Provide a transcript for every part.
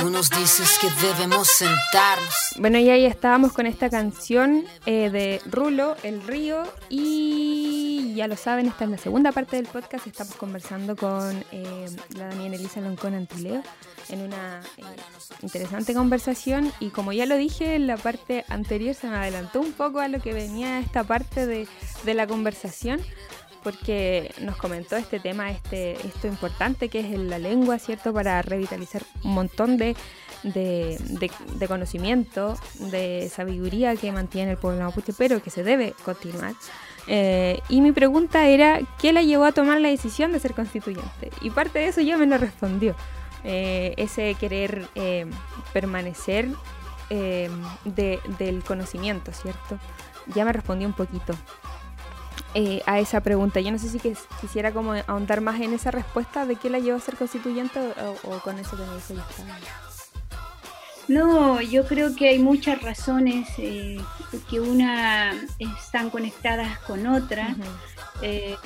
Tú nos dices que debemos sentarnos. Bueno, y ahí estábamos con esta canción eh, de Rulo, El Río. Y ya lo saben, esta es la segunda parte del podcast. Estamos conversando con eh, la Daniela Elisa Loncón Antileo en una eh, interesante conversación. Y como ya lo dije en la parte anterior, se me adelantó un poco a lo que venía esta parte de, de la conversación porque nos comentó este tema, este, esto importante que es la lengua, ¿cierto? Para revitalizar un montón de, de, conocimiento, de sabiduría que mantiene el pueblo mapuche, pero que se debe continuar. Eh, y mi pregunta era, ¿qué la llevó a tomar la decisión de ser constituyente? Y parte de eso ya me lo respondió. Eh, ese querer eh, permanecer del conocimiento, ¿cierto? Ya me respondió un poquito. Eh, a esa pregunta. Yo no sé si quisiera como ahondar más en esa respuesta de qué la llevó a ser constituyente o, con eso que me dice ya No, yo creo que hay muchas razones eh, que una están conectadas con otra. Eh,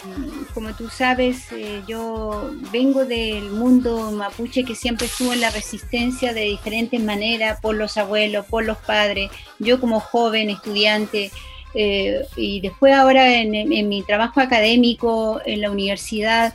como tú sabes, yo vengo del mundo mapuche que siempre estuvo en la resistencia de diferentes maneras, por los abuelos, por los padres. Yo como joven estudiante, eh, y después ahora en, mi trabajo académico en la universidad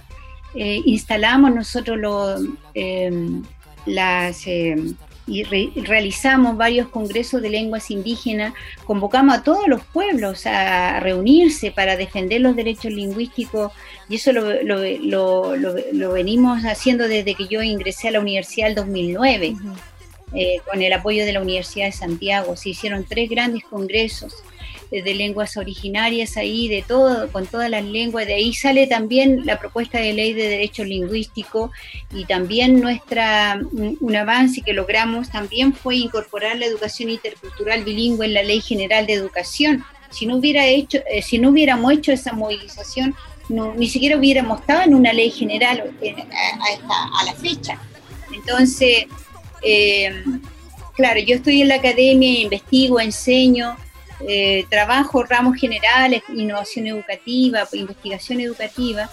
eh, instalamos nosotros em, las em, y realizamos varios congresos de lenguas indígenas, convocamos a todos los pueblos a reunirse para defender los derechos lingüísticos y eso lo, lo, venimos haciendo desde que yo ingresé a la universidad en 2009. Eh, con el apoyo de la Universidad de Santiago. Se hicieron tres grandes congresos de lenguas originarias ahí, de todo, con todas las lenguas. De ahí sale también la propuesta de ley de derecho lingüístico y también nuestra, un avance que logramos también fue incorporar la educación intercultural bilingüe en la Ley General de Educación. Si no hubiera hecho, eh, si no hubiéramos hecho esa movilización, no, ni siquiera hubiéramos estado en una ley general eh, a, a, la fecha. Entonces, eh, claro, yo estoy en la academia, investigo, enseño, eh, trabajo ramos generales, innovación educativa, investigación educativa,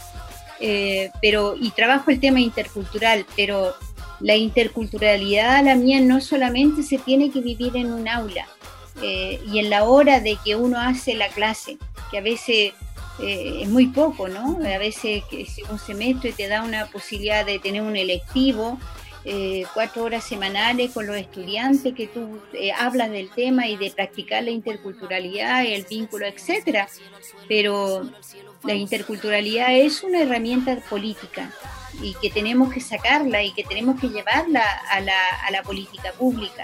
eh, pero y trabajo el tema intercultural, pero la interculturalidad la mía no solamente se tiene que vivir en un aula eh, y en la hora de que uno hace la clase, que a veces es muy poco, ¿no? A veces que un semestre te da una posibilidad de tener un electivo eh, cuatro horas semanales con los estudiantes, que tú eh, hablas del tema y de practicar la interculturalidad, el vínculo, etcétera. Pero la interculturalidad es una herramienta política y que tenemos que sacarla y que tenemos que llevarla a la, a la política pública.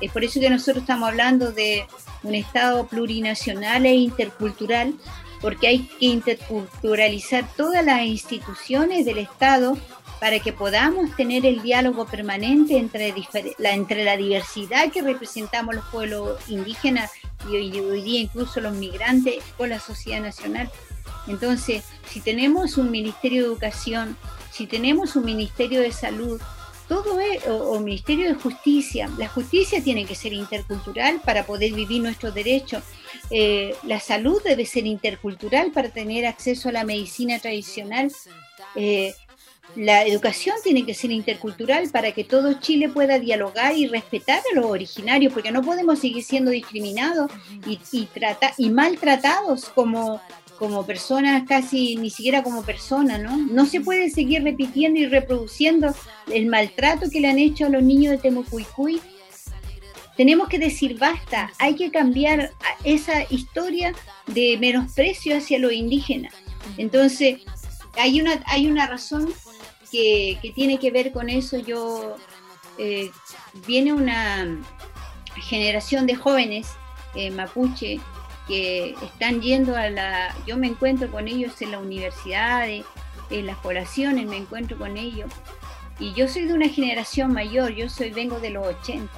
Es por eso que nosotros estamos hablando de un Estado plurinacional e intercultural, porque hay que interculturalizar todas las instituciones del Estado para que podamos tener el diálogo permanente entre la, entre la diversidad que representamos los pueblos indígenas y hoy, día incluso los migrantes con la sociedad nacional. Entonces, si tenemos un Ministerio de Educación, si tenemos un Ministerio de Salud, todo es, o, Ministerio de Justicia, la justicia tiene que ser intercultural para poder vivir nuestros derechos. Eh, la salud debe ser intercultural para tener acceso a la medicina tradicional. Eh, la educación tiene que ser intercultural para que todo Chile pueda dialogar y respetar a los originarios, porque no podemos seguir siendo discriminados y, maltratados como, como personas, casi ni siquiera como personas, ¿no? No se puede seguir repitiendo y reproduciendo el maltrato que le han hecho a los niños de Temucuicuy. Tenemos que decir basta, hay que cambiar esa historia de menosprecio hacia los indígenas. Entonces, hay una, hay una razón que, tiene que ver con eso. Yo eh, viene una generación de jóvenes eh, mapuche que están yendo a la, yo me encuentro con ellos en la universidad, en las poblaciones, me encuentro con ellos. Y yo soy de una generación mayor, yo soy vengo de los 80.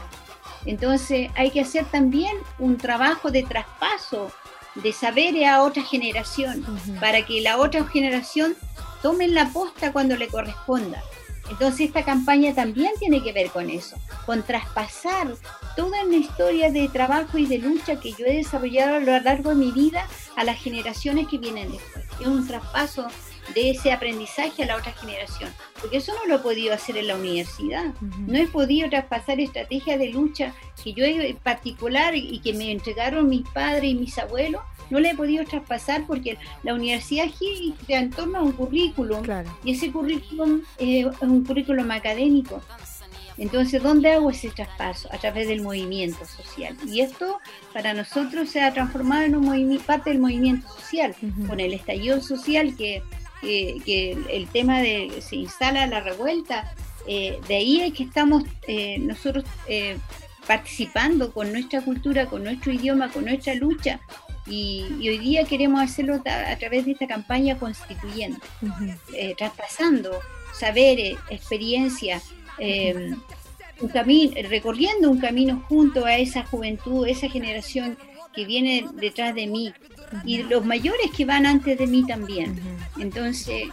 Entonces hay que hacer también un trabajo de traspaso de saberes a otra generación, para que la otra generación tomen la posta cuando le corresponda. Entonces esta campaña también tiene que ver con eso, con traspasar toda una historia de trabajo y de lucha que yo he desarrollado a lo largo de mi vida a las generaciones que vienen después. Es un traspaso de ese aprendizaje a la otra generación, porque eso no lo he podido hacer en la universidad, no he podido traspasar estrategias de lucha que yo en particular y que me entregaron mis padres y mis abuelos, no le he podido traspasar porque la universidad gira en torno a un currículum y ese currículum es un currículum académico. Entonces, ¿dónde hago ese traspaso? A través del movimiento social. Y esto para nosotros se ha transformado en un parte del movimiento social, con el estallido social que, el tema de se instala la revuelta, eh, de ahí es que estamos eh, nosotros eh, participando con nuestra cultura, con nuestro idioma, con nuestra lucha. Y, hoy día queremos hacerlo a, través de esta campaña constituyente, traspasando saberes, experiencias, un camino, recorriendo un camino junto a esa juventud, esa generación que viene detrás de mí y los mayores que van antes de mí también. Entonces,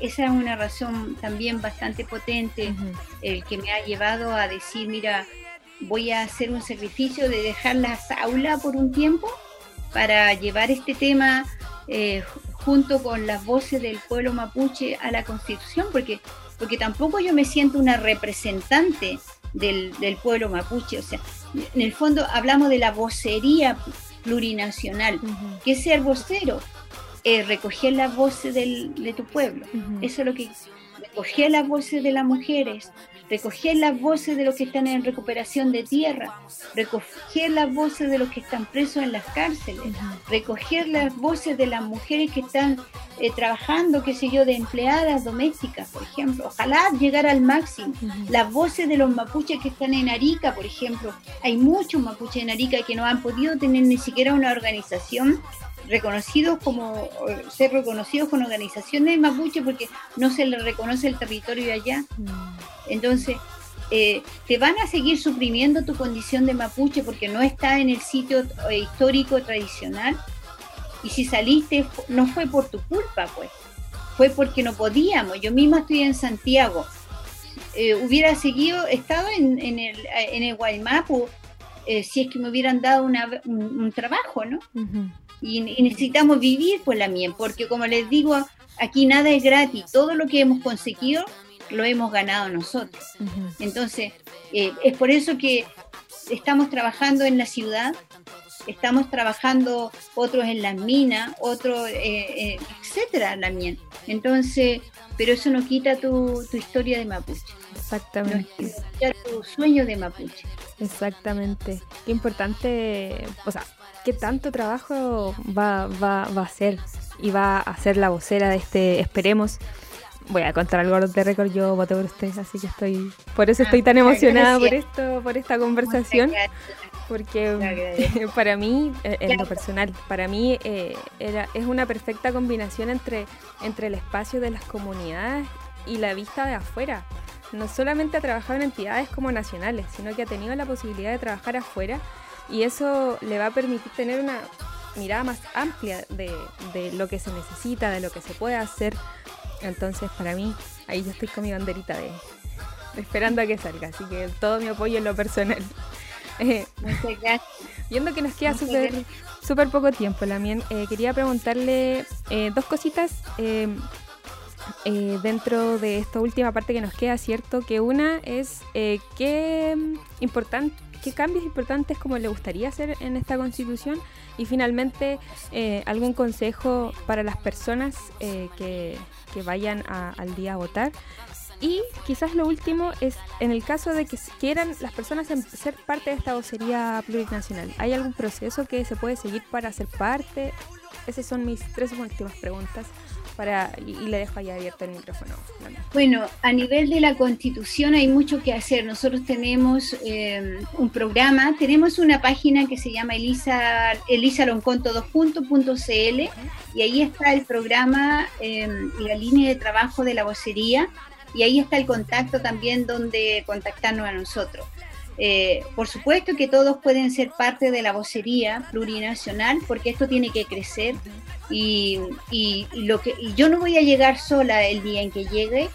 esa es una razón también bastante potente, el que me ha llevado a decir, mira, voy a hacer un sacrificio de dejar las aulas por un tiempo para llevar este tema eh, junto con las voces del pueblo mapuche a la constitución, porque porque tampoco yo me siento una representante del, pueblo mapuche. O sea, en el fondo hablamos de la vocería plurinacional. ¿Qué es ser vocero? Eh, recoger las voces de tu pueblo. Eso es lo que recoger las voces de las mujeres, recoger las voces de los que están en recuperación de tierra, recoger las voces de los que están presos en las cárceles, recoger las voces de las mujeres que están eh, trabajando, qué sé yo, de empleadas domésticas, por ejemplo. Ojalá llegar al máximo. Las voces de los mapuches que están en Arica, por ejemplo. Hay muchos mapuches en Arica que no han podido tener ni siquiera una organización reconocidos como ser reconocidos con organizaciones mapuche porque no se les reconoce el territorio de allá. Mm. Entonces, eh, te van a seguir suprimiendo tu condición de mapuche porque no está en el sitio eh, histórico tradicional. Y si saliste, no fue por tu culpa, pues. Fue porque no podíamos. Yo misma estoy en Santiago. Eh, hubiera seguido, estado en, en, el, en el Guaymapu si es que me hubieran dado un, trabajo, ¿no? Y, necesitamos vivir por la miel, porque como les digo, aquí nada es gratis, todo lo que hemos conseguido lo hemos ganado nosotros. Entonces, eh, es por eso que estamos trabajando en la ciudad, estamos trabajando otros en las minas, otros, eh, eh, etcétera, la miel. Entonces, pero eso no quita tu, tu historia de Mapuche. Exactamente. No quita tu sueño de Mapuche. Exactamente. Qué importante, o sea, qué tanto trabajo va, va, va a hacer y va a ser la vocera de este, esperemos. Voy a contar algo de récord, yo voté por ustedes, así que estoy, por eso estoy tan ah, emocionada por esto, por esta conversación, porque para mí, eh, en lo personal, para mí eh, era, es una perfecta combinación entre, entre el espacio de las comunidades y la vista de afuera. No solamente ha trabajado en entidades como nacionales, sino que ha tenido la posibilidad de trabajar afuera y eso le va a permitir tener una mirada más amplia de, lo que se necesita, de lo que se puede hacer. Entonces, para mí, ahí yo estoy con mi banderita de, esperando a que salga, así que todo mi apoyo en lo personal. Muchas gracias. Viendo que nos queda súper super poco tiempo, Lamien, eh, quería preguntarle eh, dos cositas eh, eh, dentro de esta última parte que nos queda, ¿cierto? Que una es qué importante qué cambios importantes como le gustaría hacer en esta constitución y finalmente eh, algún consejo para las personas eh, que, vayan al día a votar. Y quizás lo último es en el caso de que quieran las personas ser parte de esta vocería plurinacional. ¿Hay algún proceso que se puede seguir para ser parte? Esas son mis tres últimas preguntas y, le dejo ahí abierto el micrófono. Bueno, a nivel de la constitución hay mucho que hacer. Nosotros tenemos eh, un programa, tenemos una página que se llama Elisa, elisaloncon.cl y ahí está el programa eh, y la línea de trabajo de la vocería y ahí está el contacto también donde contactarnos a nosotros. Eh, por supuesto que todos pueden ser parte de la vocería plurinacional porque esto tiene que crecer y, lo que yo no voy a llegar sola el día en que llegue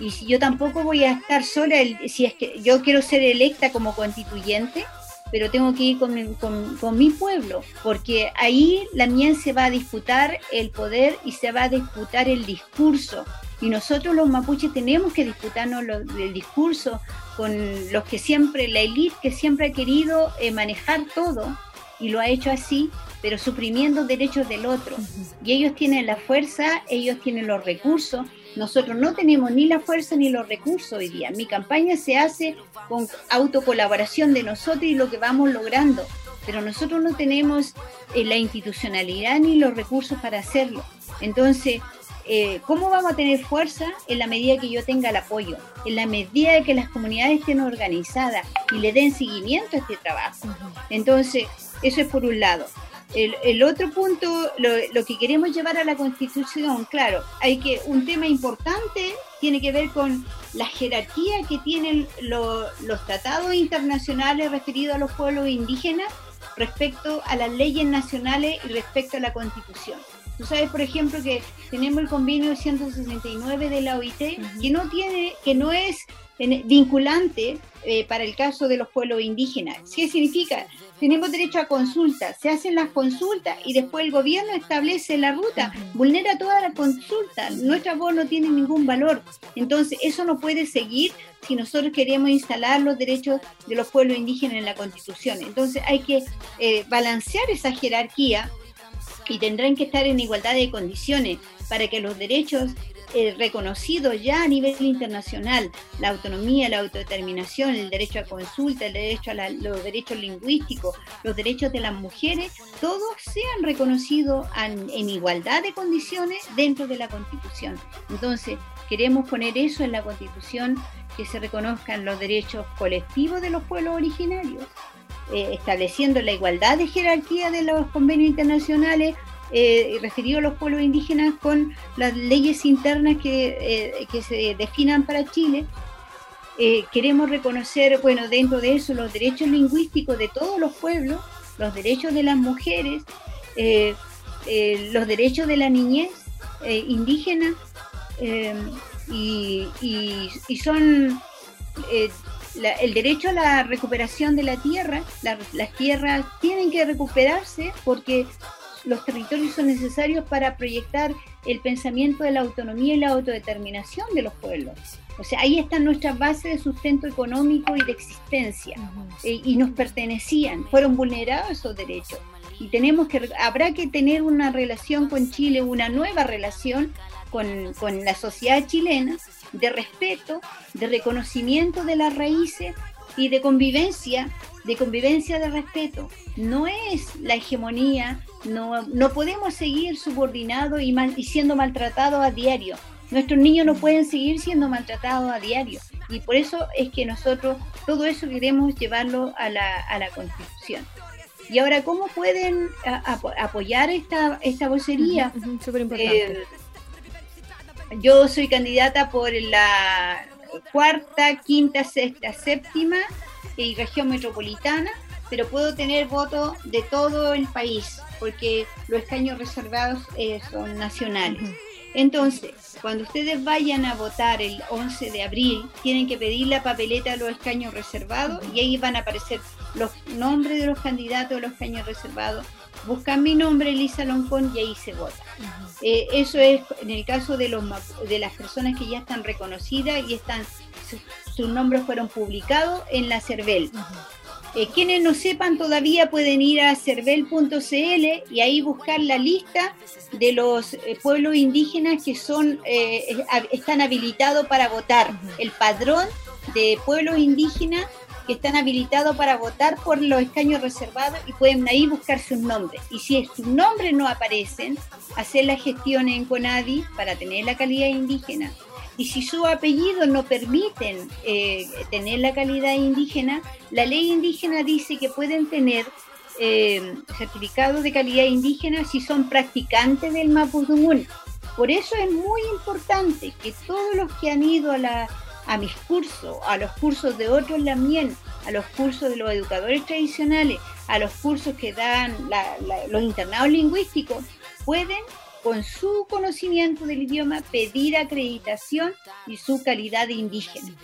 y yo tampoco voy a estar sola el, si es que yo quiero ser electa como constituyente pero tengo que ir con, con, mi pueblo, porque ahí la mien se va a disputar el poder y se va a disputar el discurso. Y nosotros los mapuches tenemos que disputarnos el discurso con los que siempre, la élite que siempre ha querido eh, manejar todo y lo ha hecho así, pero suprimiendo derechos del otro. Y ellos tienen la fuerza, ellos tienen los recursos, nosotros no tenemos ni la fuerza ni los recursos hoy día. Mi campaña se hace con autocolaboración de nosotros y lo que vamos logrando, pero nosotros no tenemos eh, la institucionalidad ni los recursos para hacerlo. Entonces, eh, ¿cómo vamos a tener fuerza? En la medida que yo tenga el apoyo, en la medida de que las comunidades estén organizadas y le den seguimiento a este trabajo. Entonces, eso es por un lado. El, otro punto, lo, que queremos llevar a la Constitución, claro, hay que un tema importante tiene que ver con la jerarquía que tienen los tratados internacionales referidos a los pueblos indígenas respecto a las leyes nacionales y respecto a la Constitución. Tú sabes, por ejemplo, que tenemos el convenio 169 de la OIT, que no tiene, que no es vinculante eh, para el caso de los pueblos indígenas. ¿Qué significa? Tenemos derecho a consulta, se hacen las consultas y después el gobierno establece la ruta, vulnera toda la consulta, nuestra voz no tiene ningún valor. Entonces, eso no puede seguir si nosotros queremos instalar los derechos de los pueblos indígenas en la Constitución. Entonces, hay que eh, balancear esa jerarquía y tendrán que estar en igualdad de condiciones para que los derechos eh, reconocidos ya a nivel internacional, la autonomía, la autodeterminación, el derecho a consulta, el derecho a los derechos lingüísticos, los derechos de las mujeres, todos sean reconocidos en igualdad de condiciones dentro de la Constitución. Entonces, queremos poner eso en la Constitución, que se reconozcan los derechos colectivos de los pueblos originarios, eh, estableciendo la igualdad de jerarquía de los convenios internacionales eh, referido a los pueblos indígenas con las leyes internas que, eh, que se definan para Chile. Queremos reconocer, bueno, dentro de eso, los derechos lingüísticos de todos los pueblos, los derechos de las mujeres, los derechos de la niñez indígena, y, y, son el derecho a la recuperación de la tierra, las tierras tienen que recuperarse porque los territorios son necesarios para proyectar el pensamiento de la autonomía y la autodeterminación de los pueblos. O sea, ahí están nuestras bases de sustento económico y de existencia eh, y nos pertenecían, fueron vulnerados esos derechos. Y tenemos que, habrá que tener una relación con Chile, una nueva relación con, con la sociedad chilena de respeto, de reconocimiento de las raíces y de convivencia, de convivencia de respeto. No es la hegemonía, no, no podemos seguir subordinados y, y siendo maltratados a diario. Nuestros niños no pueden seguir siendo maltratados a diario. Y por eso es que nosotros todo eso queremos llevarlo a la, a la Constitución. Y ahora, ¿cómo pueden apoyar esta, esta vocería? Eh, yo soy candidata por la cuarta, quinta, sexta, séptima y región metropolitana, pero puedo tener votos de todo el país, porque los escaños reservados eh, son nacionales. Entonces, cuando ustedes vayan a votar el 11 de abril, tienen que pedir la papeleta a los escaños reservados y ahí van a aparecer los nombres de los candidatos de los escaños reservados. Buscan mi nombre, Elisa Loncón, y ahí se vota. Eh, eso es en el caso de, los, de las personas que ya están reconocidas y están sus nombres fueron publicados en la CERVEL. Eh, quienes no sepan todavía pueden ir a cervel.cl y ahí buscar la lista de los eh, pueblos indígenas que son eh, están habilitados para votar, el padrón de pueblos indígenas que están habilitados para votar por los escaños reservados y pueden ahí buscar sus nombres. Y si sus nombres no aparecen, hacer la gestión en CONADI para tener la calidad indígena y si su apellido no permiten eh, tener la calidad indígena, la ley indígena dice que pueden tener eh, certificados de calidad indígena si son practicantes del Mapudungun. Por eso es muy importante que todos los que han ido a, la, a mis cursos, a los cursos de otros Lamien, a los cursos de los educadores tradicionales, a los cursos que dan los internados lingüísticos, pueden con su conocimiento del idioma, pedir acreditación y su calidad de indígena.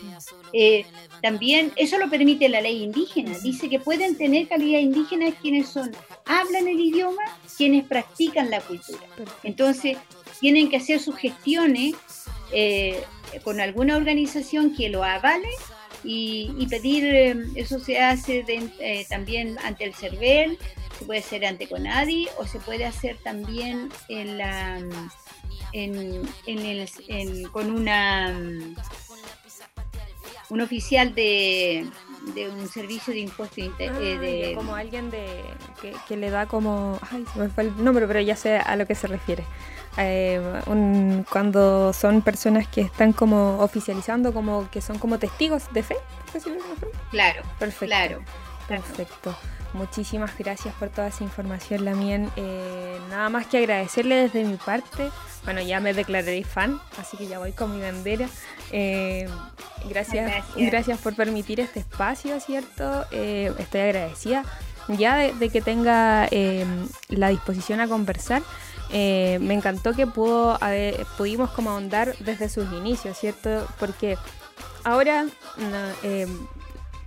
Eh, también eso lo permite la ley indígena. Dice que pueden tener calidad indígena quienes son, hablan el idioma, quienes practican la cultura. Entonces, tienen que hacer sus gestiones eh, con alguna organización que lo avale y, pedir, eh, eso se hace también ante el CERVEL, se puede hacer ante Conadi o se puede hacer también en la en, el, con una un oficial de, de un servicio de impuesto eh, ah, de, como alguien de que, le da como ay se me fue el nombre pero ya sé a lo que se refiere. Eh, cuando son personas que están como oficializando como que son como testigos de fe claro perfecto. claro. Perfecto Muchísimas gracias por toda esa información, Lamien. Eh, nada más que agradecerle desde mi parte. Bueno, ya me declaré fan, así que ya voy con mi bandera. Eh, gracias, gracias, por permitir este espacio, ¿cierto? Eh, estoy agradecida ya de, que tenga la disposición a conversar. me encantó que pudo, pudimos como ahondar desde sus inicios, ¿cierto? Porque ahora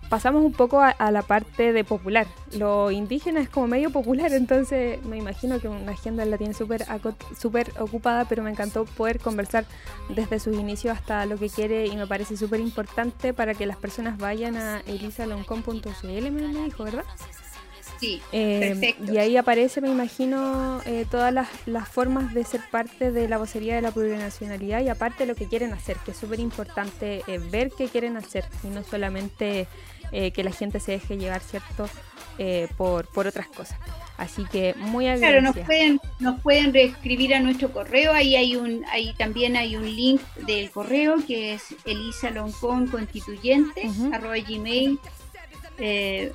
pasamos un poco a, la parte de popular. Lo indígena es como medio popular, entonces me imagino que una agenda la tiene súper super ocupada, pero me encantó poder conversar desde sus inicios hasta lo que quiere y me parece súper importante para que las personas vayan a elisaloncom.cl, me dijo, ¿verdad? Sí, eh, perfecto. Y ahí aparece, me imagino, eh, todas las, las, formas de ser parte de la vocería de la plurinacionalidad y aparte lo que quieren hacer, que es súper importante eh, ver qué quieren hacer y no solamente eh, que la gente se deje llevar, ¿cierto? Eh, por, por otras cosas. Así que muy agradecida. Claro, nos pueden, nos pueden reescribir a nuestro correo, ahí hay un, ahí también hay un link del correo que es elisaloncon.constituyente gmail eh,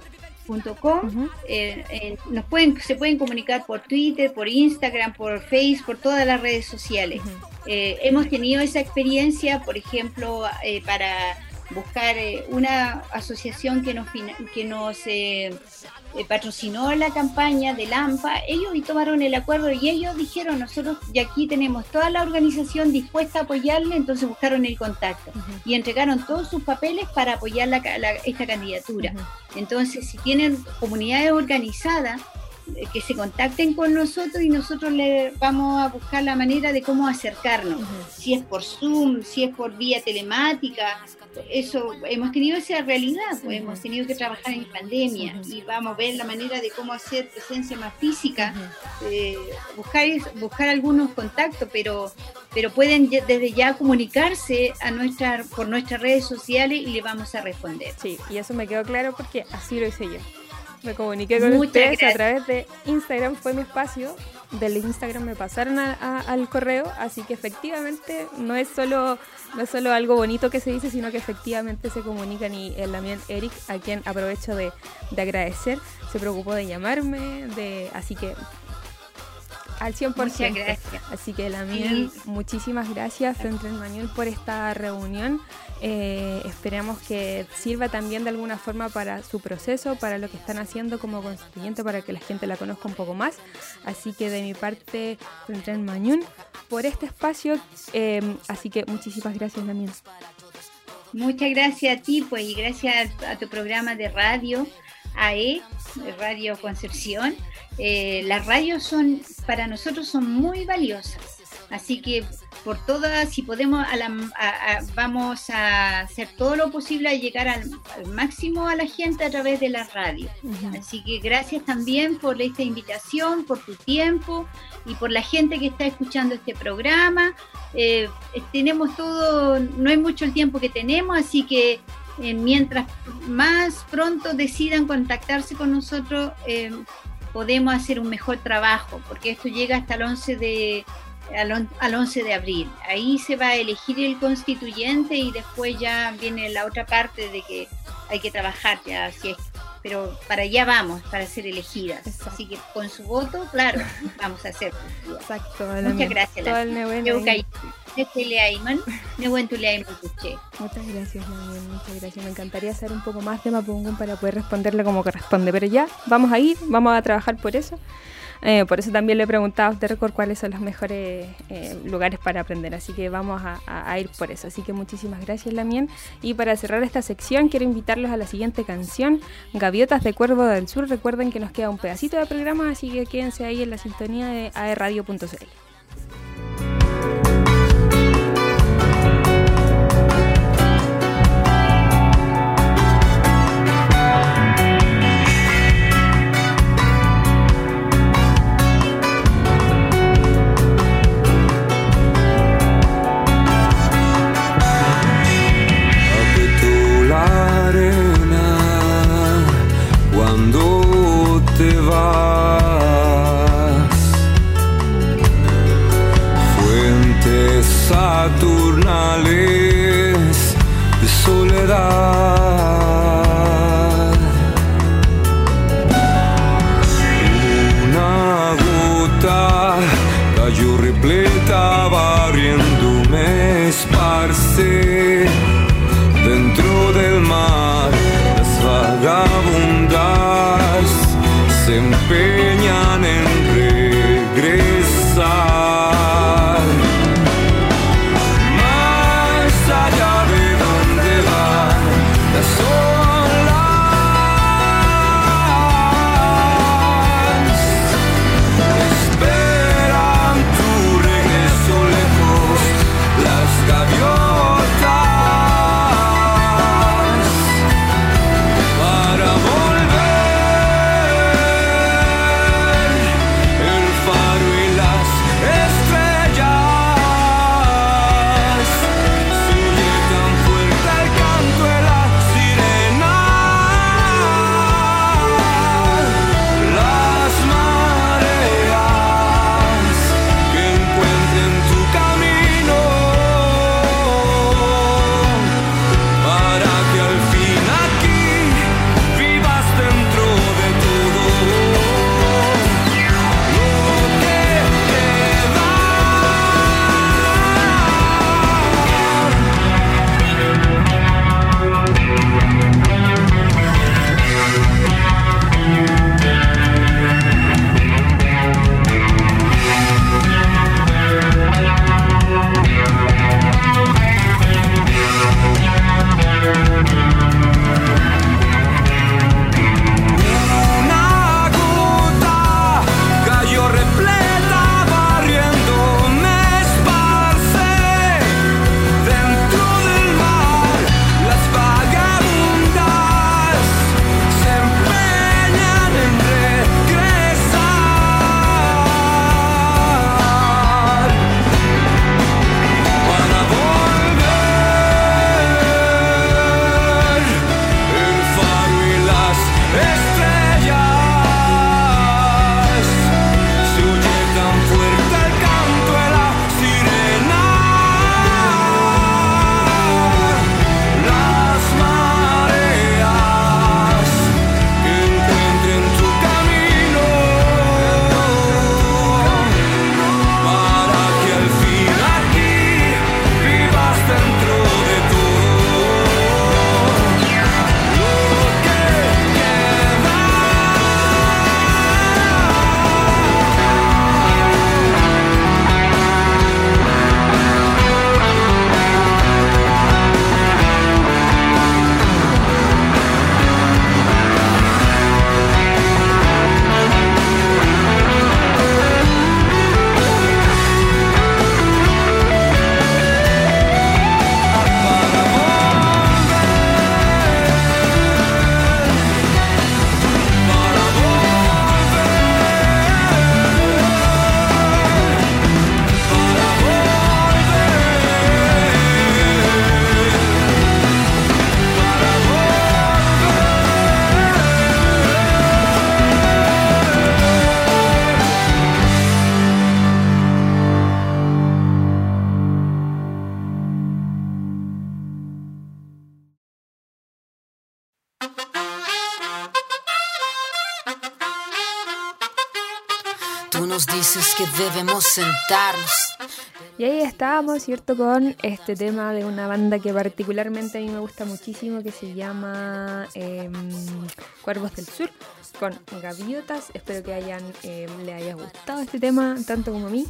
nos pueden, se pueden comunicar por Twitter, por Instagram, por Facebook, por todas las redes sociales. hemos tenido esa experiencia, por ejemplo, para buscar eh, una asociación que nos, que nos eh, eh, patrocinó la campaña de LAMPA, ellos y tomaron el acuerdo y ellos dijeron, nosotros y aquí tenemos toda la organización dispuesta a apoyarle, entonces buscaron el contacto y entregaron todos sus papeles para apoyar la, esta candidatura. Entonces, si tienen comunidades organizadas, que se contacten con nosotros y nosotros le vamos a buscar la manera de cómo acercarnos, si es por Zoom, si es por vía telemática, eso, hemos tenido esa realidad, pues hemos tenido que trabajar en pandemia y vamos a ver la manera de cómo hacer presencia más física, eh, buscar, buscar algunos contactos, pero, pero pueden desde ya comunicarse a nuestra, por nuestras redes sociales y le vamos a responder. Sí, y eso me quedó claro porque así lo hice yo. Me comuniqué con ustedes a través de Instagram, fue mi espacio. Del Instagram me pasaron al correo, así que efectivamente no es solo no es solo algo bonito que se dice, sino que efectivamente se comunican y el también Eric, a quien aprovecho de, de, agradecer, se preocupó de llamarme, de así que al 100%. Muchas gracias. Así que la mía, muchísimas gracias, Frente Manuel, por esta reunión. Eh, esperamos que sirva también de alguna forma para su proceso, para lo que están haciendo como constituyente, para que la gente la conozca un poco más. Así que de mi parte, Frente Mañón, por este espacio. Em, así que muchísimas gracias, Lamien. Muchas gracias a ti, pues, y gracias a tu programa de radio, AE, Radio Concepción. Eh, las radios son, para nosotros son muy valiosas. Así que por todas, si podemos, vamos a hacer todo lo posible a llegar al, máximo a la gente a través de la radio. Así que gracias también por esta invitación, por tu tiempo y por la gente que está escuchando este programa. Eh, tenemos todo, no es mucho el tiempo que tenemos, así que eh, mientras más pronto decidan contactarse con nosotros, eh, podemos hacer un mejor trabajo, porque esto llega hasta el 11 de, al, 11 de abril. Ahí se va a elegir el constituyente y después ya viene la otra parte de que hay que trabajar ya, así es. Pero para allá vamos, para ser elegidas. Así que con su voto, claro, vamos a hacer. Exacto. Muchas gracias. Muchas gracias, muchas gracias. Me encantaría hacer un poco más de Mapungún para poder responderle como corresponde, pero ya, vamos a ir, vamos a trabajar por eso. Eh, por eso también le he preguntado a usted cuáles son los mejores eh, lugares para aprender. Así que vamos a, ir por eso. Así que muchísimas gracias, Lamien. Y para cerrar esta sección, quiero invitarlos a la siguiente canción, Gaviotas de Cuervo del Sur. Recuerden que nos queda un pedacito de programa, así que quédense ahí en la sintonía de aerradio.cl. sentarnos Y ahí estábamos, ¿cierto? Con este tema de una banda que particularmente a mí me gusta muchísimo, que se llama em, Cuervos del Sur, con Gaviotas. Espero que hayan, em, le haya gustado este tema, tanto como a mí.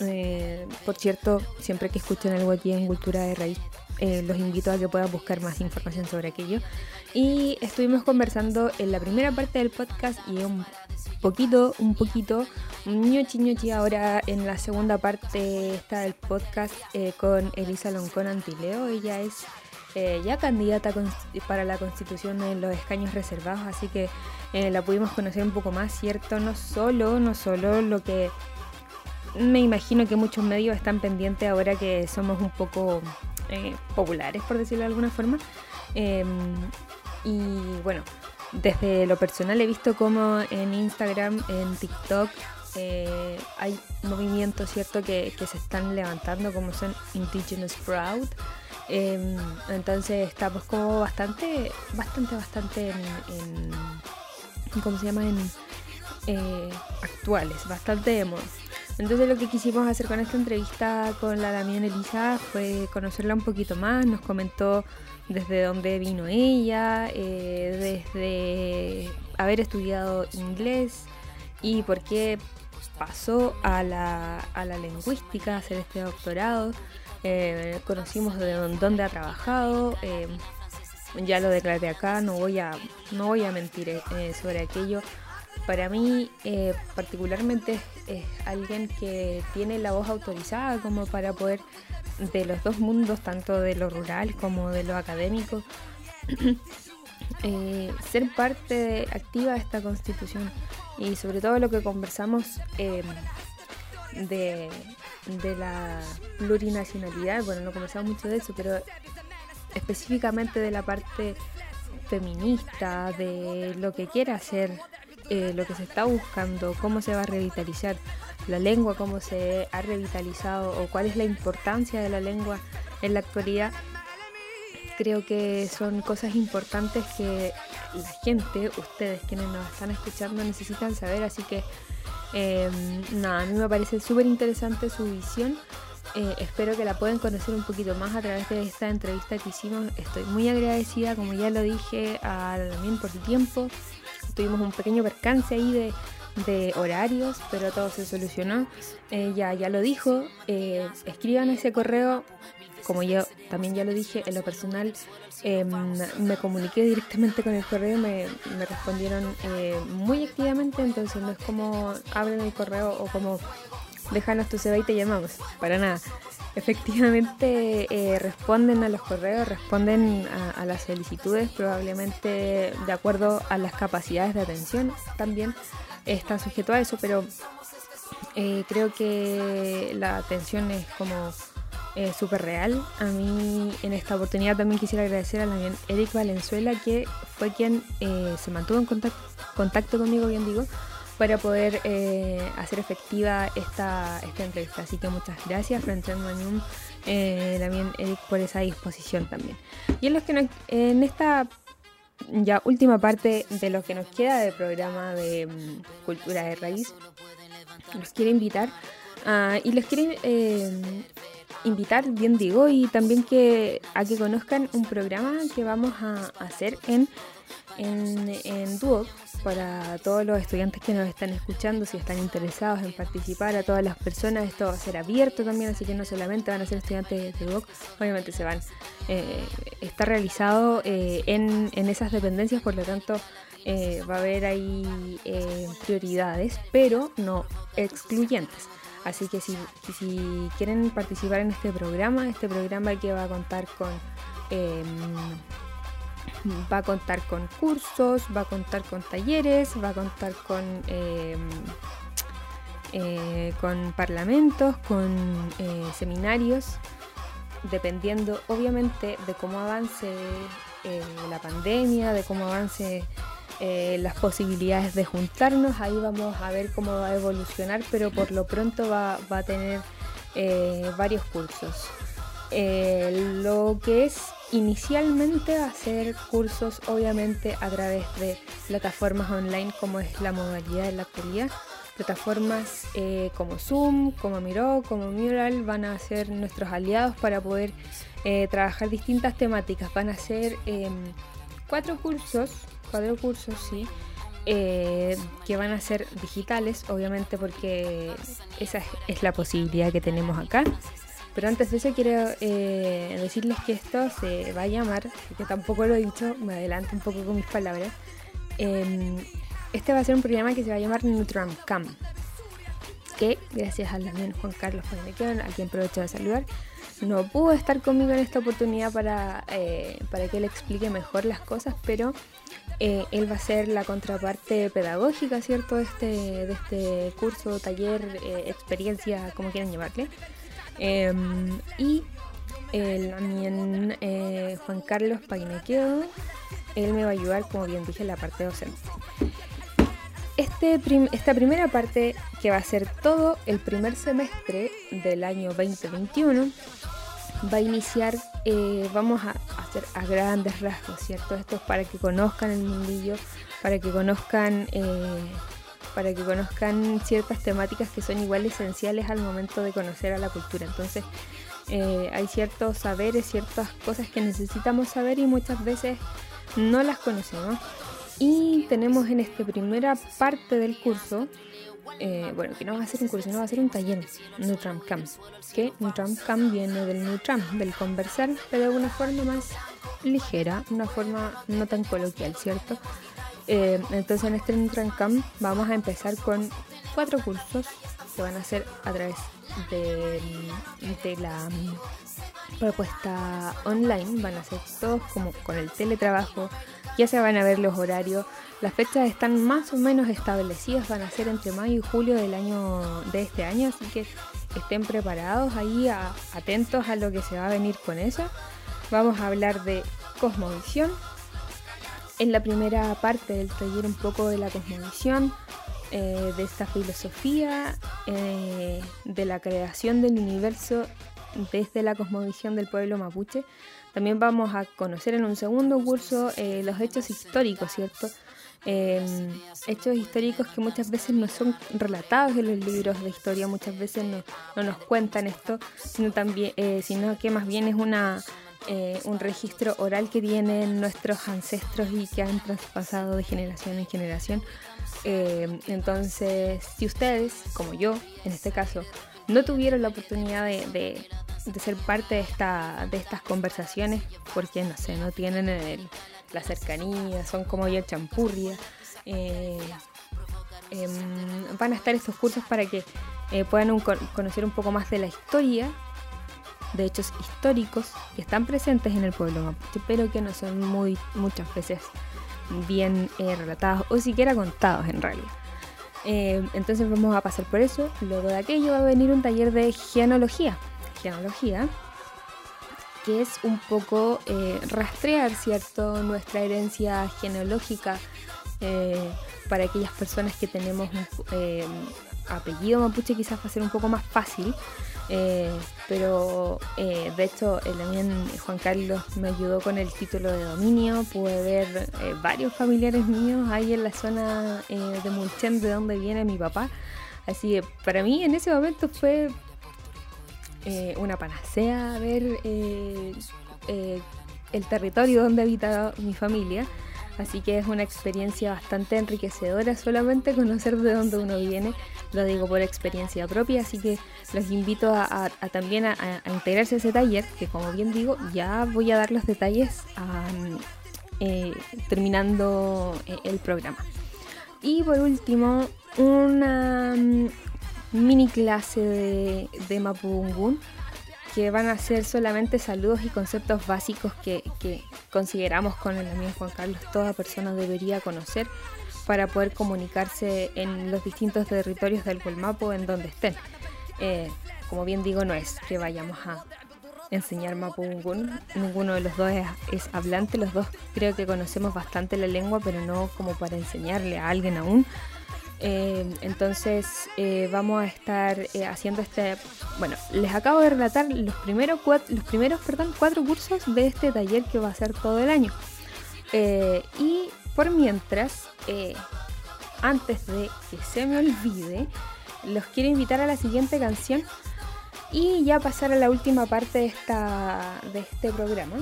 Eh, por cierto, siempre que escuchen algo aquí en Cultura de Raíz, eh, los invito a que puedan buscar más información sobre aquello. Y estuvimos conversando en la primera parte del podcast y un poquito, un poquito, ñochi ñochi ahora en la segunda parte está el podcast eh, con Elisa Loncón Antileo. Ella es eh, ya candidata para la constitución en los escaños reservados, así que eh, la pudimos conocer un poco más, ¿cierto? No solo, no solo lo que me imagino que muchos medios están pendientes ahora que somos un poco populares, por decirlo de alguna forma. Em, y bueno, desde lo personal he visto como en Instagram, en TikTok, eh, hay movimientos cierto que, se están levantando como son Indigenous Proud. Em, entonces estamos como bastante, bastante, bastante en, ¿cómo se llama? En eh, actuales, bastante de moda. Entonces lo que quisimos hacer con esta entrevista con la Damián Elisa fue conocerla un poquito más, nos comentó desde dónde vino ella, eh, desde haber estudiado inglés y por qué pasó a la, a la lingüística, a hacer este doctorado. Eh, conocimos de dónde ha trabajado. Eh, ya lo declaré acá, no voy a, no voy a mentir sobre aquello. Para mí, particularmente, es alguien que tiene la voz autorizada como para poder de los dos mundos, tanto de lo rural como de lo académico, eh, ser parte activa de esta constitución. Y sobre todo lo que conversamos em, de, de, la plurinacionalidad, bueno, no conversamos mucho de eso, pero específicamente de la parte feminista, de lo que quiere hacer, eh, lo que se está buscando, cómo se va a revitalizar la lengua, cómo se ha revitalizado o cuál es la importancia de la lengua en la actualidad, creo que son cosas importantes que la gente, ustedes quienes nos están escuchando, necesitan saber. Así que, em, nada, a mí me parece súper interesante su visión. Eh, espero que la puedan conocer un poquito más a través de esta entrevista que hicimos. Estoy muy agradecida, como ya lo dije, a también por el tiempo. Tuvimos un pequeño percance ahí de de horarios, pero todo se solucionó. Ella ya lo dijo, eh, escriban ese correo, como yo también ya lo dije, en lo personal em, me comuniqué directamente con el correo me, respondieron eh, muy activamente, entonces no es como abren el correo o como déjanos tu CV y te llamamos, para nada. Efectivamente eh, responden a los correos, responden a, las solicitudes, probablemente de acuerdo a las capacidades de atención también está sujeto a eso, pero eh, creo que la atención es como eh, súper real. A mí en esta oportunidad también quisiera agradecer a la Eric Valenzuela, que fue quien eh, se mantuvo en contacto, contacto, conmigo, bien digo, para poder hacer efectiva esta, esta entrevista. Así que muchas gracias, frente Mañum, también Eric, por esa disposición también. Y en, los que en esta ya última parte de lo que nos queda del programa de mm, Cultura de Raíz. Los quiero invitar y les quiero eh, invitar, bien digo, y también que a que conozcan un programa que vamos a hacer en, en, en Duoc para todos los estudiantes que nos están escuchando, si están interesados en participar, a todas las personas, esto va a ser abierto también, así que no solamente van a ser estudiantes de UOC, obviamente se van, eh, está realizado eh, en, esas dependencias, por lo tanto eh, va a haber ahí prioridades, pero no excluyentes. Así que si, si quieren participar en este programa, este programa que va a contar con em, va a contar con cursos, va a contar con talleres, va a contar con, em, eh, con parlamentos, con eh, seminarios, dependiendo obviamente de cómo avance eh, la pandemia, de cómo avance las posibilidades de juntarnos, ahí vamos a ver cómo va a evolucionar, pero por lo pronto va, va a tener varios cursos. lo que es inicialmente hacer cursos obviamente a través de plataformas online como es la modalidad de la actualidad, plataformas eh, como Zoom, como Miro, como Mural van a ser nuestros aliados para poder eh, trabajar distintas temáticas. Van a ser em, cuatro cursos, cuatro cursos, sí, eh, que van a ser digitales, obviamente porque esa es la posibilidad que tenemos acá. Pero antes de eso quiero eh, decirles que esto se va a llamar, que tampoco lo he dicho, me adelanto un poco con mis palabras. Em, este va a ser un programa que se va a llamar Cam que gracias al también Juan Carlos Panequeón, a quien aprovecho de saludar, no pudo estar conmigo en esta oportunidad para, eh, para que él explique mejor las cosas, pero eh, él va a ser la contraparte pedagógica, ¿cierto?, de este, de este curso, taller, experiencia, como quieran llamarle. Em, y también eh, Juan Carlos Painequedo, él me va a ayudar, como bien dije, en la parte docente. Este esta primera parte, que va a ser todo el primer semestre del año 2021, va a iniciar, eh, vamos a hacer a grandes rasgos, ¿cierto? Esto es para que conozcan el mundillo, para que conozcan eh, para que conozcan ciertas temáticas que son igual esenciales al momento de conocer a la cultura. Entonces, eh, hay ciertos saberes, ciertas cosas que necesitamos saber y muchas veces no las conocemos. Y tenemos en esta primera parte del curso, eh, bueno, que no va a ser un curso, no va a ser un taller, Nutram Camp, que Nutram Camp viene del Nutram, del conversar, pero de una forma más ligera, una forma no tan coloquial, ¿cierto? Eh, entonces en este Camp vamos a empezar con cuatro cursos que van a ser a través de, la propuesta online, van a ser todos como con el teletrabajo, ya se van a ver los horarios, las fechas están más o menos establecidas, van a ser entre mayo y julio del año de este año, así que estén preparados ahí, atentos a lo que se va a venir con eso. Vamos a hablar de cosmovisión, en la primera parte del taller un poco de la cosmovisión, eh, de esta filosofía, eh, de la creación del universo desde la cosmovisión del pueblo mapuche. También vamos a conocer en un segundo curso eh, los hechos históricos, ¿cierto? hechos históricos que muchas veces no son relatados en los libros de historia, muchas veces no, no nos cuentan esto, sino, también, sino que más bien es una eh, un registro oral que tienen nuestros ancestros y que han traspasado de generación en generación. Eh, entonces, si ustedes, como yo, en este caso, no tuvieron la oportunidad de, ser parte de, esta, de estas conversaciones, porque no sé, no tienen la cercanía, son como ya champurria, eh, em, van a estar estos cursos para que puedan conocer un poco más de la historia de hechos históricos que están presentes en el pueblo mapuche, pero que no son muy muchas veces bien eh, relatados o siquiera contados en realidad. Eh, entonces vamos a pasar por eso. Luego de aquello va a venir un taller de genealogía. Genealogía, que es un poco eh, rastrear, ¿cierto?, nuestra herencia genealógica para aquellas personas que tenemos apellido mapuche quizás va a ser un poco más fácil eh, pero eh, de hecho, también Juan Carlos me ayudó con el título de dominio. Pude ver eh, varios familiares míos ahí en la zona de Mulchen, de donde viene mi papá. Así que para mí en ese momento fue una panacea ver el territorio donde habita mi familia. Así que es una experiencia bastante enriquecedora solamente conocer de dónde uno viene, lo digo por experiencia propia, así que los invito a, también a, integrarse a ese taller, que como bien digo, ya voy a dar los detalles eh, terminando eh, el programa. Y por último, una mm, mini clase de, de que van a ser solamente saludos y conceptos básicos que, consideramos con el amigo Juan Carlos toda persona debería conocer para poder comunicarse en los distintos territorios del Gualmapo en donde estén. Eh, como bien digo, no es que vayamos a enseñar Mapungún, ninguno de los dos es, hablante, los dos creo que conocemos bastante la lengua, pero no como para enseñarle a alguien aún. Eh, entonces eh, vamos a estar eh, haciendo este, bueno, les acabo de relatar los primeros, cuatro, los primeros perdón, cuatro cursos de este taller que va a ser todo el año. y por mientras, antes de que se me olvide, los quiero invitar a la siguiente canción y ya pasar a la última parte de, esta, de este programa.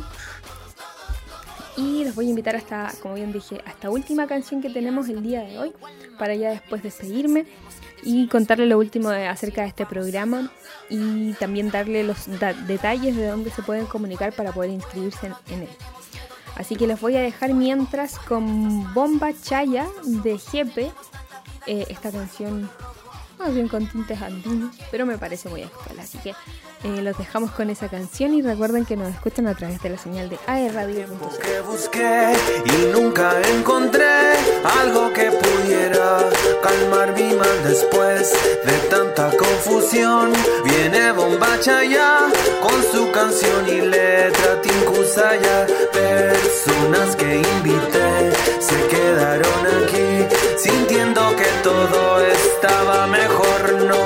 Y los voy a invitar hasta, como bien dije, a esta última canción que tenemos el día de hoy, para ya después despedirme y contarle lo último acerca de este programa y también darle los detalles de dónde se pueden comunicar para poder inscribirse en, él. Así que les voy a dejar mientras con Bomba Chaya de Jepe, eh, esta canción más bien con tintes andinos, pero me parece muy actual. Así que eh, los dejamos con esa canción y recuerden que nos escuchan a través de la señal de AE Radio. Que busqué y nunca encontré algo que pudiera calmar mi mal después de tanta confusión. Viene Bombacha ya con su canción y letra Tinkusaya. Personas que invité se quedaron aquí que todo estaba mejor. No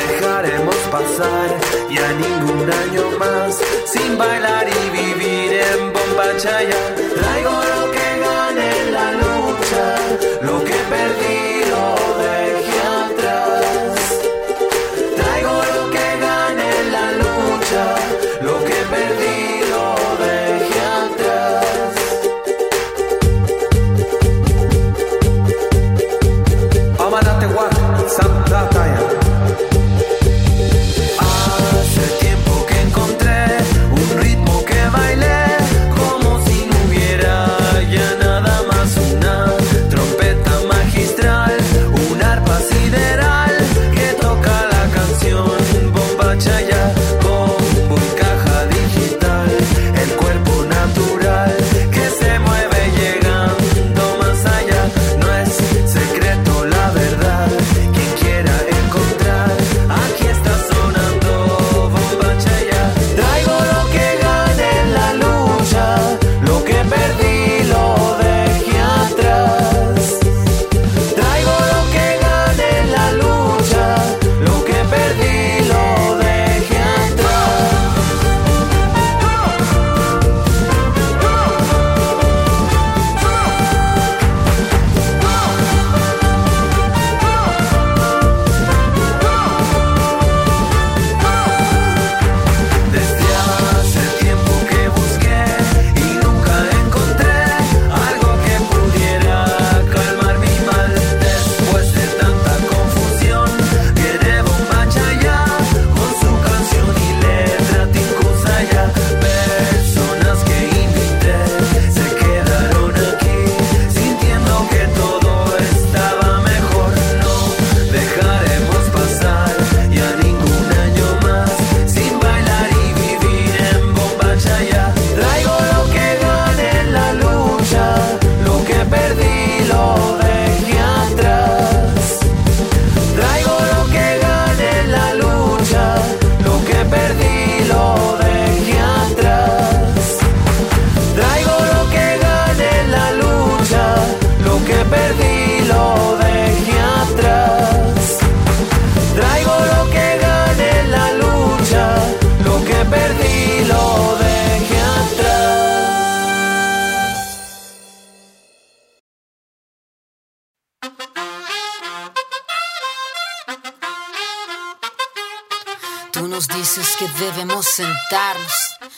dejaremos pasar ya ningún año más sin bailar y vivir en Bombachaya. Traigo lo que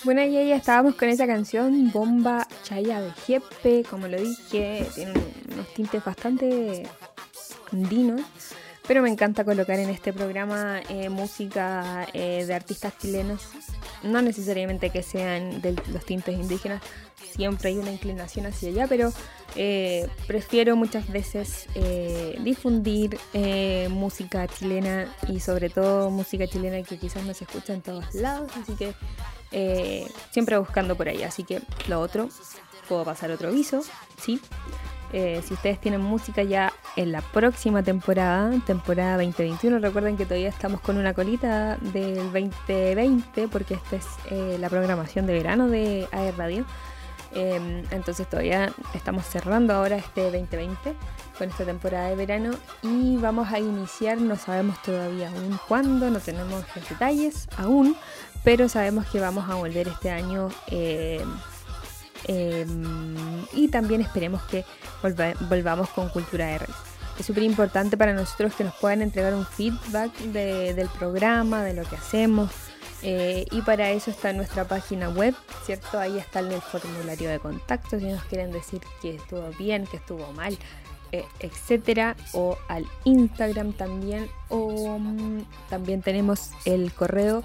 Bueno, y ahí estábamos con esa canción Bomba Chaya de Jepe, como lo dije, tiene unos tintes bastante andinos, pero me encanta colocar en este programa eh, música eh, de artistas chilenos, no necesariamente que sean de los tintes indígenas, siempre hay una inclinación hacia allá, pero eh, prefiero muchas veces difundir música chilena y sobre todo música chilena que quizás no se escucha en todos lados, así que siempre buscando por ahí. Así que lo otro, puedo pasar otro aviso, ¿sí? Eh, si ustedes tienen música ya en la próxima temporada, temporada 2021, recuerden que todavía estamos con una colita del 2020 porque esta es eh, la programación de verano de AE Radio. Eh, entonces todavía estamos cerrando ahora este 2020 con esta temporada de verano y vamos a iniciar, no sabemos todavía aún cuándo, no tenemos detalles aún, pero sabemos que vamos a volver este año eh, y también esperemos que volva- volvamos con cultura raíz. es súper importante para nosotros que nos puedan entregar un feedback de- del programa, de lo que hacemos. eh, y para eso está nuestra página web, ¿cierto? Ahí está el formulario de contacto si nos quieren decir que estuvo bien, que estuvo mal, eh, etcétera. O al Instagram también. O mm, también tenemos el correo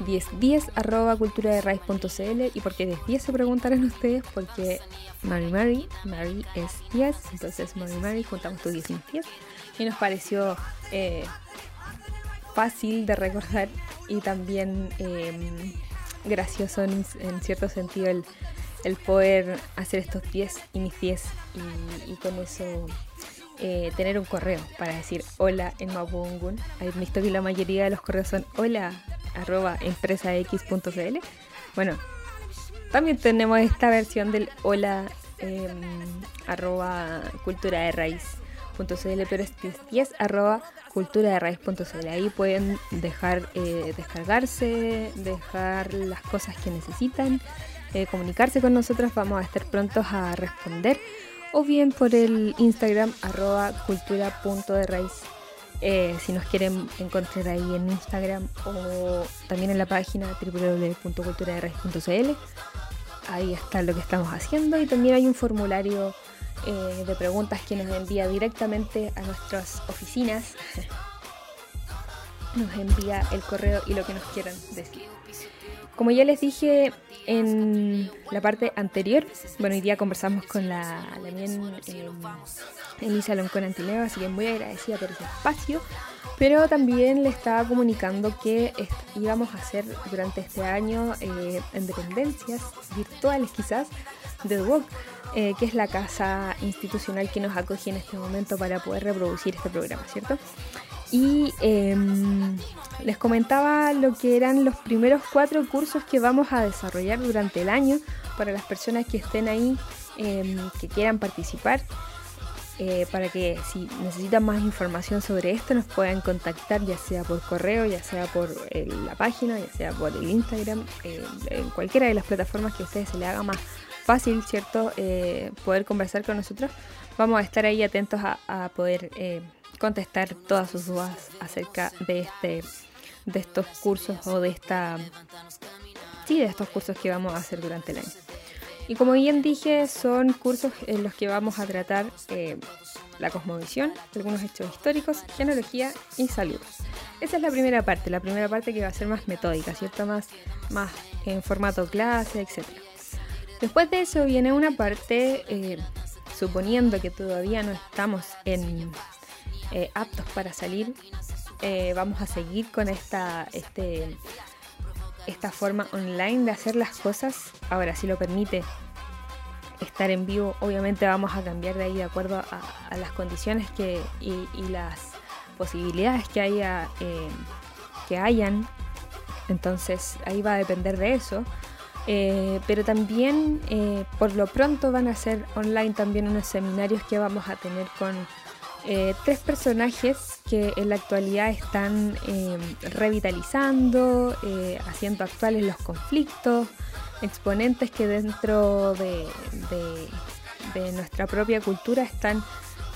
1010 arroba cultura de raíz.cl y porque 1010 se preguntarán ustedes porque Mary Mary, Mary es 10, entonces Mary Mary juntamos tu 10 y 10 y nos pareció eh, fácil de recordar y también eh, gracioso en, en cierto sentido el, el poder hacer estos 10 y mis 10 y, y con eso eh, tener un correo para decir hola en Mapudungun. Hay visto que la mayoría de los correos son hola arroba empresax.cl. Bueno, también tenemos esta versión del hola eh, arroba cultura de raíz.cl, pero es 10 arroba cultura de raíz.cl. Ahí pueden dejar eh, descargarse, dejar las cosas que necesitan, eh, comunicarse con nosotros. Vamos a estar prontos a responder o bien por el Instagram arroba cultura.de eh, si nos quieren encontrar ahí en Instagram o también en la página www.culturaderaiz.cl ahí está lo que estamos haciendo. Y también hay un formulario eh, de preguntas que nos envía directamente a nuestras oficinas. Nos envía el correo y lo que nos quieran decir como ya les dije en la parte anterior, bueno, hoy día conversamos con la, la bien, eh, Elisa Loncón Antileo, así que muy agradecida por ese espacio, pero también le estaba comunicando que íbamos a hacer durante este año eh, en dependencias virtuales quizás de DUOC, eh, que es la casa institucional que nos acoge en este momento para poder reproducir este programa, ¿cierto? Y em, les comentaba lo que eran los primeros cuatro cursos que vamos a desarrollar durante el año para las personas que estén ahí, em, que quieran participar, eh, para que si necesitan más información sobre esto nos puedan contactar ya sea por correo, ya sea por eh, la página, ya sea por el Instagram, eh, en cualquiera de las plataformas que a ustedes se les haga más fácil, ¿cierto? Poder conversar con nosotros. Vamos a estar ahí atentos a, poder contestar todas sus dudas acerca de este de estos cursos o de esta sí de estos cursos que vamos a hacer durante el año. Y como bien dije son cursos en los que vamos a tratar eh, la cosmovisión algunos hechos históricos genealogía y salud. Esa es la primera parte la primera parte que va a ser más metódica cierto más más en formato clase etcétera. Después de eso viene una parte eh, suponiendo que todavía no estamos en eh, aptos para salir, eh, vamos a seguir con esta, este, esta forma online de hacer las cosas. Ahora, si lo permite estar en vivo, obviamente vamos a cambiar de ahí de acuerdo a, las condiciones que, y, las posibilidades que haya eh, que hayan. Entonces ahí va a depender de eso. Eh, pero también por lo pronto van a ser online también unos seminarios que vamos a tener con eh, tres personajes que en la actualidad están eh, revitalizando, eh, haciendo actuales los conflictos, exponentes que dentro de, nuestra propia cultura están,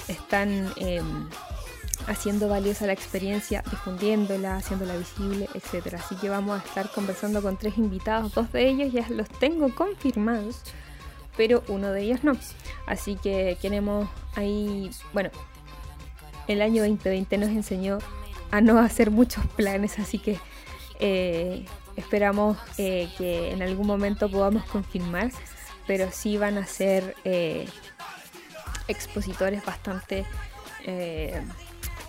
están haciendo valiosa la experiencia, difundiéndola, haciéndola visible, etc. Así que vamos a estar conversando con tres invitados, dos de ellos ya los tengo confirmados, pero uno de ellos no. Así que queremos ahí, bueno, el año 2020 nos enseñó a no hacer muchos planes, así que eh, esperamos eh, que en algún momento podamos confirmar, pero sí van a ser eh, expositores bastante,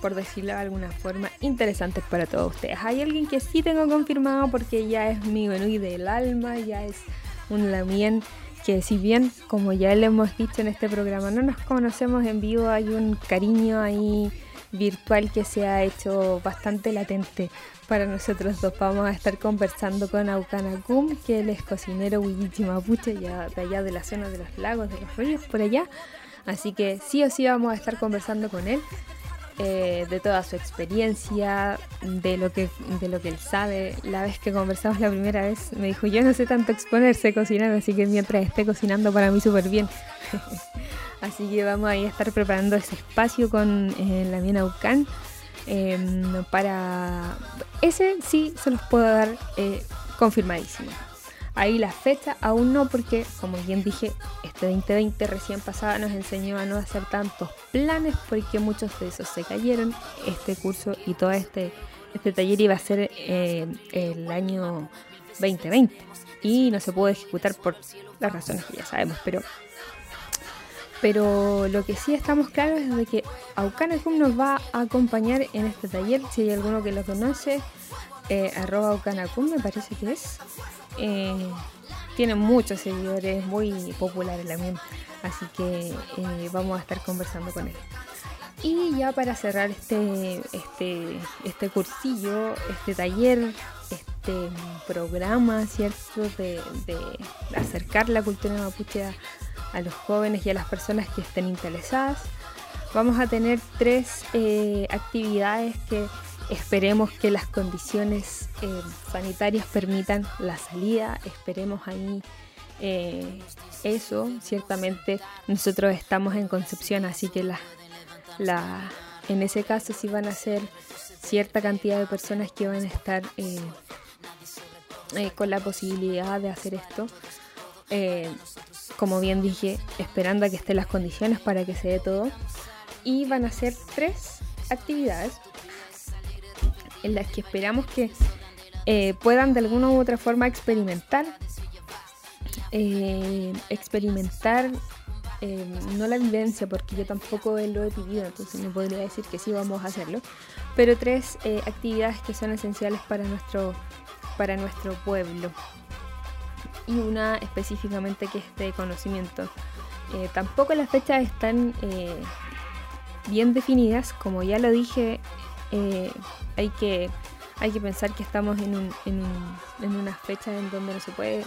por decirlo de alguna forma, interesantes para todos ustedes. Hay alguien que sí tengo confirmado porque ya es mi menú del alma, ya es un lamien que si bien, como ya le hemos dicho en este programa, no nos conocemos en vivo, hay un cariño ahí virtual que se ha hecho bastante latente para nosotros dos. Vamos a estar conversando con Aucana Kum, que él es cocinero Wiwichi Mapuche, ya de allá de la zona de los lagos, de los ríos, por allá. Así que sí o sí vamos a estar conversando con él. Eh, de toda su experiencia, de lo, que, de lo que él sabe. La vez que conversamos la primera vez me dijo, yo no sé tanto exponerse cocinar, así que mientras esté cocinando para mí súper bien. Así que vamos a estar preparando ese espacio con eh, la Miena Ucán. Em, para ese sí se los puedo dar eh, confirmadísimo. Ahí la fecha aún no porque, como bien dije, este 2020 recién pasada nos enseñó a no hacer tantos planes porque muchos de esos se cayeron. Este curso y todo este, este taller iba a ser eh, el año 2020 y no se pudo ejecutar por las razones que ya sabemos, pero pero lo que sí estamos claros es de que Aucanacum nos va a acompañar en este taller. Si hay alguno que lo conoce, eh, arroba Aucanacum me parece que es. Eh, tiene muchos seguidores, muy popular también. Así que eh, vamos a estar conversando con él. Y ya para cerrar este, este, este cursillo, este taller, este programa, ¿cierto? De, acercar la cultura mapuche a a los jóvenes y a las personas que estén interesadas. Vamos a tener tres eh, actividades que esperemos que las condiciones eh, sanitarias permitan la salida. Esperemos ahí eh, eso. Ciertamente nosotros estamos en Concepción, así que la, la, en ese caso sí van a ser cierta cantidad de personas que van a estar con la posibilidad de hacer esto como bien dije, esperando a que estén las condiciones para que se dé todo. Y van a ser tres actividades en las que esperamos que eh, puedan de alguna u otra forma experimentar. Eh, experimentar eh, no la vivencia, porque yo tampoco lo he vivido, entonces no podría decir que sí vamos a hacerlo, pero tres actividades que son esenciales para nuestro, para nuestro pueblo y una específicamente que es de conocimiento. Tampoco las fechas están bien definidas, como ya lo dije, eh, hay, que, hay que pensar que estamos en, un, en, en una fecha en donde no se puede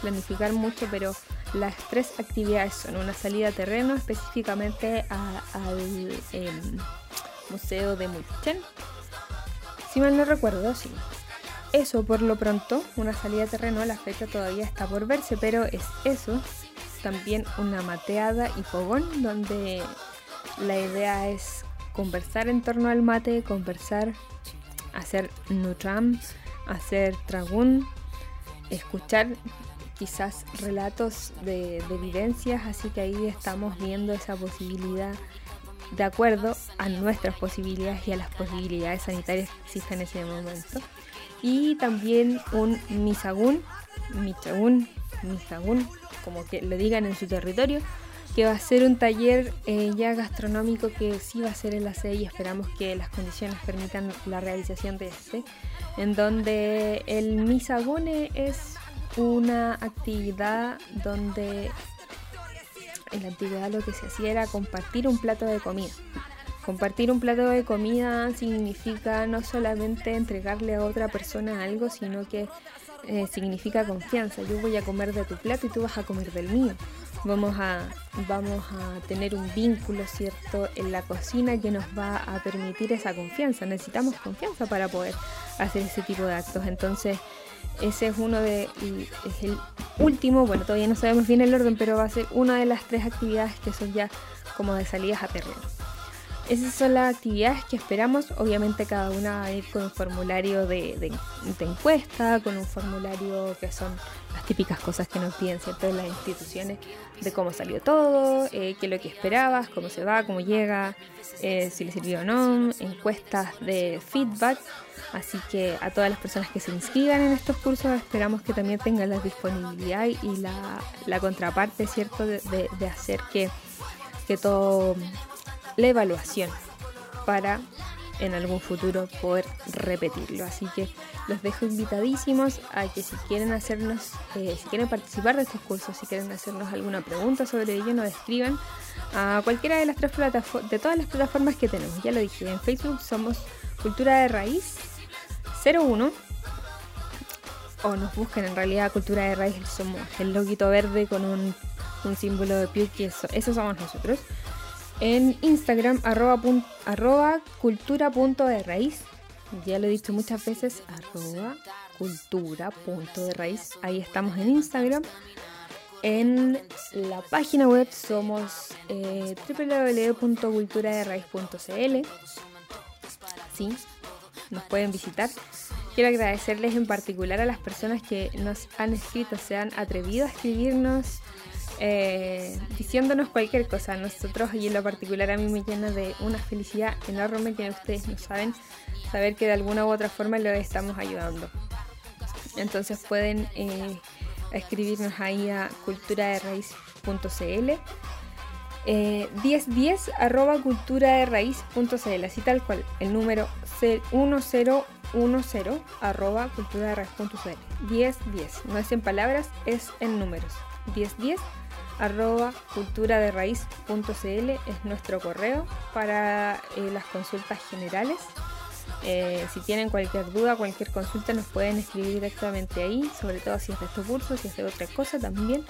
planificar mucho, pero las tres actividades son una salida a terreno específicamente al em, Museo de Mulchen. Si mal no recuerdo, sí. Eso por lo pronto, una salida a terreno, la fecha todavía está por verse, pero es eso. También una mateada y fogón, donde la idea es conversar en torno al mate, conversar, hacer nutram, hacer tragún, escuchar quizás relatos de, de vivencias, así que ahí estamos viendo esa posibilidad de acuerdo a nuestras posibilidades y a las posibilidades sanitarias que existen en ese momento. Y también un misagún, michagún, misagún, como que lo digan en su territorio, que va a ser un taller eh, ya gastronómico que sí va a ser en la sede y esperamos que las condiciones permitan la realización de este, en donde el misagune es una actividad donde en la antigüedad lo que se hacía era compartir un plato de comida. Compartir un plato de comida significa no solamente entregarle a otra persona algo, sino que eh, significa confianza. Yo voy a comer de tu plato y tú vas a comer del mío. Vamos a, vamos a tener un vínculo, ¿cierto?, en la cocina que nos va a permitir esa confianza. Necesitamos confianza para poder hacer ese tipo de actos. Entonces, ese es uno de, es el último, bueno, todavía no sabemos bien el orden, pero va a ser una de las tres actividades que son ya como de salidas a terreno. Esas son las actividades que esperamos. Obviamente cada una va a ir con un formulario de, encuesta, con un formulario que son las típicas cosas que nos piden ¿cierto? las instituciones de cómo salió todo, eh, qué es lo que esperabas, cómo se va, cómo llega, eh, si le sirvió o no, encuestas de feedback. Así que a todas las personas que se inscriban en estos cursos esperamos que también tengan la disponibilidad y la, contraparte, ¿cierto? De, de hacer que, que todo la evaluación para en algún futuro poder repetirlo. Así que los dejo invitadísimos a que si quieren hacernos, eh, si quieren participar de estos cursos, si quieren hacernos alguna pregunta sobre ello, nos escriban a cualquiera de las tres plataformas, de todas las plataformas que tenemos. Ya lo dije, en Facebook somos Cultura de Raíz 01 o nos buscan en realidad Cultura de Raíz, somos el loguito verde con un, símbolo de pie, que eso, eso somos nosotros en Instagram arroba, cultura punto de raíz. Ya lo he dicho muchas veces, arroba cultura punto de raíz. Ahí estamos en Instagram. En la página web somos eh. Sí, nos pueden visitar. Quiero agradecerles en particular a las personas que nos han escrito, se han atrevido a escribirnos eh, diciéndonos cualquier cosa. Nosotros y en lo particular a mí me llena de una felicidad enorme que ustedes no saben, saber que de alguna u otra forma los estamos ayudando. Entonces pueden eh, escribirnos ahí a culturaderraiz.cl eh, 1010 arroba cultura de raíz.cl, así tal cual, el número 1010 arroba cultura de raíz.cl. 1010, no es en palabras, es en números. 1010 arroba cultura de raíz.cl es nuestro correo para eh, las consultas generales. Eh, si tienen cualquier duda, cualquier consulta, nos pueden escribir directamente ahí, sobre todo si es de estos cursos, si es de otra cosa también.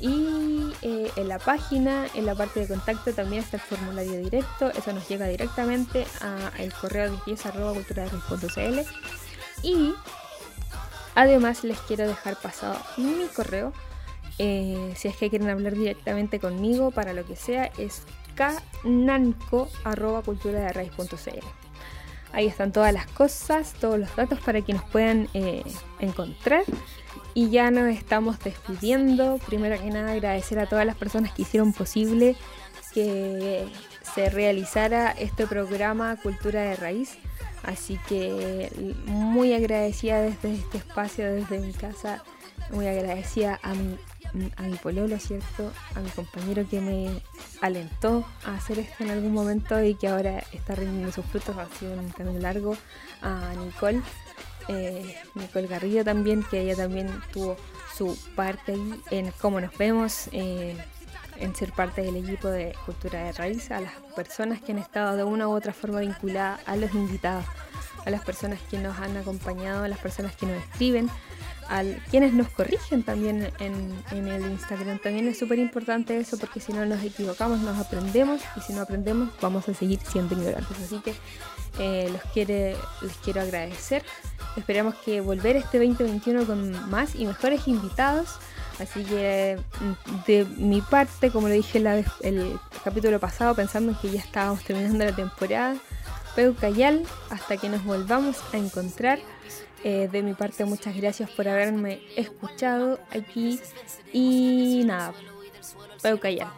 Y eh, en la página, en la parte de contacto también está el formulario directo, eso nos llega directamente al correo de Y además les quiero dejar pasado mi correo, eh, si es que quieren hablar directamente conmigo para lo que sea, es cananco.culturaderraiz.cl. Ahí están todas las cosas, todos los datos para que nos puedan eh, encontrar. Y ya nos estamos despidiendo. Primero que nada agradecer a todas las personas que hicieron posible que se realizara este programa Cultura de Raíz. Así que muy agradecida desde este espacio, desde mi casa, muy agradecida a mi, a mi pololo, ¿cierto? A mi compañero que me alentó a hacer esto en algún momento y que ahora está rindiendo sus frutos, ha sido un camino largo, a Nicole eh, Nicole Garrido también, que ella también tuvo su parte ahí en cómo nos vemos, eh, en ser parte del equipo de Cultura de Raíz, a las personas que han estado de una u otra forma vinculadas a los invitados, a las personas que nos han acompañado, a las personas que nos escriben, a quienes nos corrigen también en, el Instagram. También es súper importante eso porque si no nos equivocamos, nos aprendemos y si no aprendemos vamos a seguir siendo ignorantes. Así que eh, los quiere, les quiero agradecer. Esperamos que volver este 2021 con más y mejores invitados. Así que mm, de mi parte, como lo dije el capítulo pasado, pensando que ya estábamos terminando la temporada, Peucayal, hasta que nos volvamos a encontrar. Eh, de mi parte, muchas gracias por haberme escuchado aquí. Y nada, Peucayal.